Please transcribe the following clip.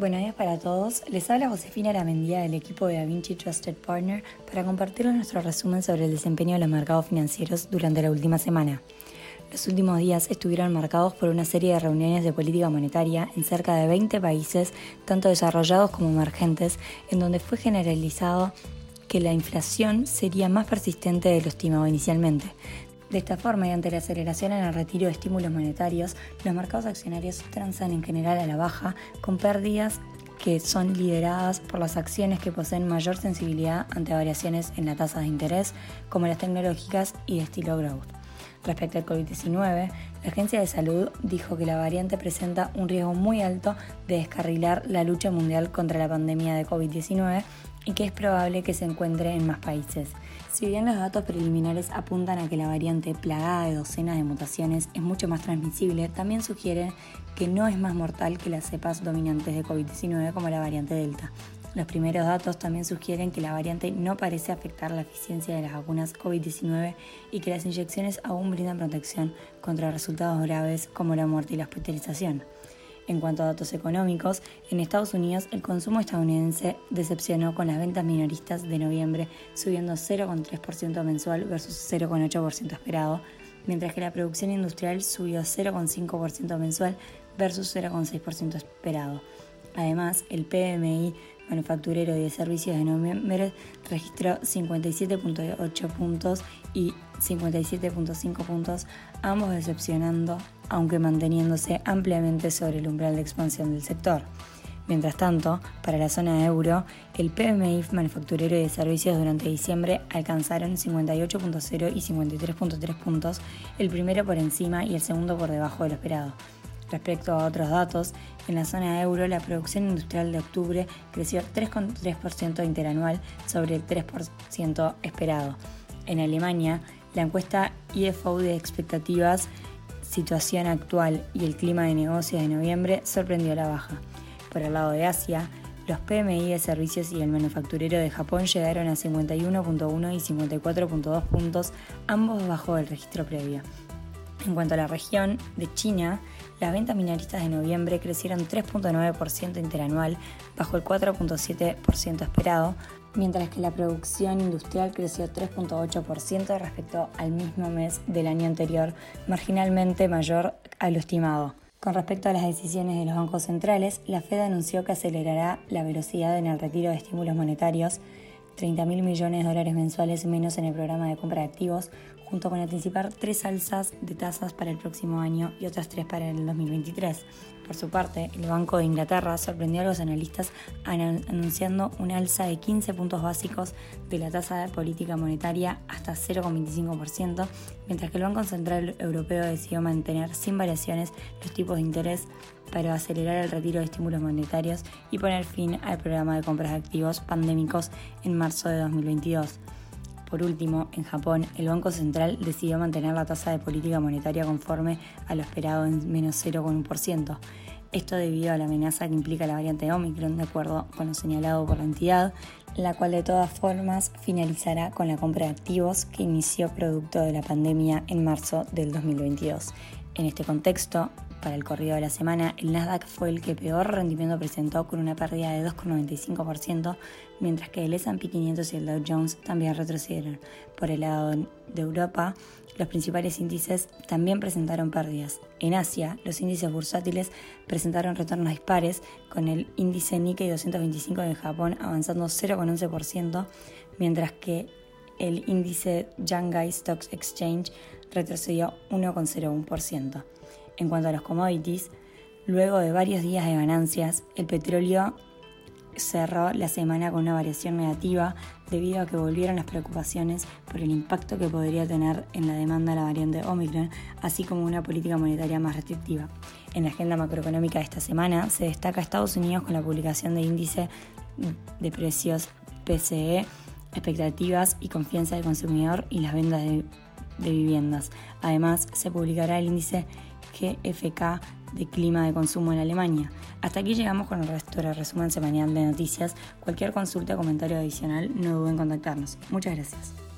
Buenos días para todos. Les habla Josefina Lamendía del equipo de DaVinci Trusted Partner para compartirles nuestro resumen sobre el desempeño de los mercados financieros durante la última semana. Los últimos días estuvieron marcados por una serie de reuniones de política monetaria en cerca de 20 países, tanto desarrollados como emergentes, en donde fue generalizado que la inflación sería más persistente de lo estimado inicialmente, de esta forma, y ante la aceleración en el retiro de estímulos monetarios, los mercados accionarios transan en general a la baja, con pérdidas que son lideradas por las acciones que poseen mayor sensibilidad ante variaciones en la tasa de interés, como las tecnológicas y de estilo growth. Respecto al COVID-19, la Agencia de Salud dijo que la variante presenta un riesgo muy alto de descarrilar la lucha mundial contra la pandemia de COVID-19 y que es probable que se encuentre en más países. Si bien los datos preliminares apuntan a que la variante plagada de docenas de mutaciones es mucho más transmisible, también sugiere que no es más mortal que las cepas dominantes de COVID-19 como la variante Delta. Los primeros datos también sugieren que la variante no parece afectar la eficiencia de las vacunas COVID-19 y que las inyecciones aún brindan protección contra resultados graves como la muerte y la hospitalización. En cuanto a datos económicos, en Estados Unidos el consumo estadounidense decepcionó con las ventas minoristas de noviembre, subiendo 0,3% mensual versus 0,8% esperado, mientras que la producción industrial subió 0,5% mensual versus 0,6% esperado. Además, el PMI manufacturero y de servicios de noviembre registró 57.8 puntos y 57.5 puntos, ambos decepcionando, aunque manteniéndose ampliamente sobre el umbral de expansión del sector. Mientras tanto, para la zona euro, el PMI manufacturero y de servicios durante diciembre alcanzaron 58.0 y 53.3 puntos, el primero por encima y el segundo por debajo de lo esperado. Respecto a otros datos, en la zona euro la producción industrial de octubre creció 3,3% interanual sobre el 3% esperado. En Alemania, la encuesta IFO de expectativas, situación actual y el clima de negocios de noviembre sorprendió la baja. Por el lado de Asia, los PMI de servicios y el manufacturero de Japón llegaron a 51.1 y 54.2 puntos, ambos bajo el registro previo. En cuanto a la región de China, las ventas minoristas de noviembre crecieron 3.9% interanual, bajo el 4.7% esperado, mientras que la producción industrial creció 3.8% respecto al mismo mes del año anterior, marginalmente mayor a lo estimado. Con respecto a las decisiones de los bancos centrales, la Fed anunció que acelerará la velocidad en el retiro de estímulos monetarios, 30 mil millones de dólares mensuales menos en el programa de compra de activos, junto con anticipar tres alzas de tasas para el próximo año y otras tres para el 2023. Por su parte, el Banco de Inglaterra sorprendió a los analistas anunciando una alza de 15 puntos básicos de la tasa política monetaria hasta 0,25%, mientras que el Banco Central Europeo decidió mantener sin variaciones los tipos de interés para acelerar el retiro de estímulos monetarios y poner fin al programa de compras de activos pandémicos en marzo de 2022. Por último, en Japón, el Banco Central decidió mantener la tasa de política monetaria conforme a lo esperado en menos 0,1%. Esto debido a la amenaza que implica la variante Omicron, de acuerdo con lo señalado por la entidad, la cual de todas formas finalizará con la compra de activos que inició producto de la pandemia en marzo del 2022. En este contexto, para el corrido de la semana, el Nasdaq fue el que peor rendimiento presentó con una pérdida de 2,95%, mientras que el S&P 500 y el Dow Jones también retrocedieron. Por el lado de Europa, los principales índices también presentaron pérdidas. En Asia, los índices bursátiles presentaron retornos dispares, con el índice Nikkei 225 de Japón avanzando 0,11%, mientras que el índice Shanghai Stocks Exchange retrocedió 1,01%. En cuanto a los commodities, luego de varios días de ganancias, el petróleo cerró la semana con una variación negativa debido a que volvieron las preocupaciones por el impacto que podría tener en la demanda la variante Omicron, así como una política monetaria más restrictiva. En la agenda macroeconómica de esta semana se destaca Estados Unidos con la publicación de índice de precios PCE, expectativas y confianza del consumidor y las ventas de, de viviendas. Además, se publicará el índice GFK de clima de consumo en Alemania. Hasta aquí llegamos con el resto del resumen semanal de noticias. Cualquier consulta o comentario adicional no duden en contactarnos. Muchas gracias.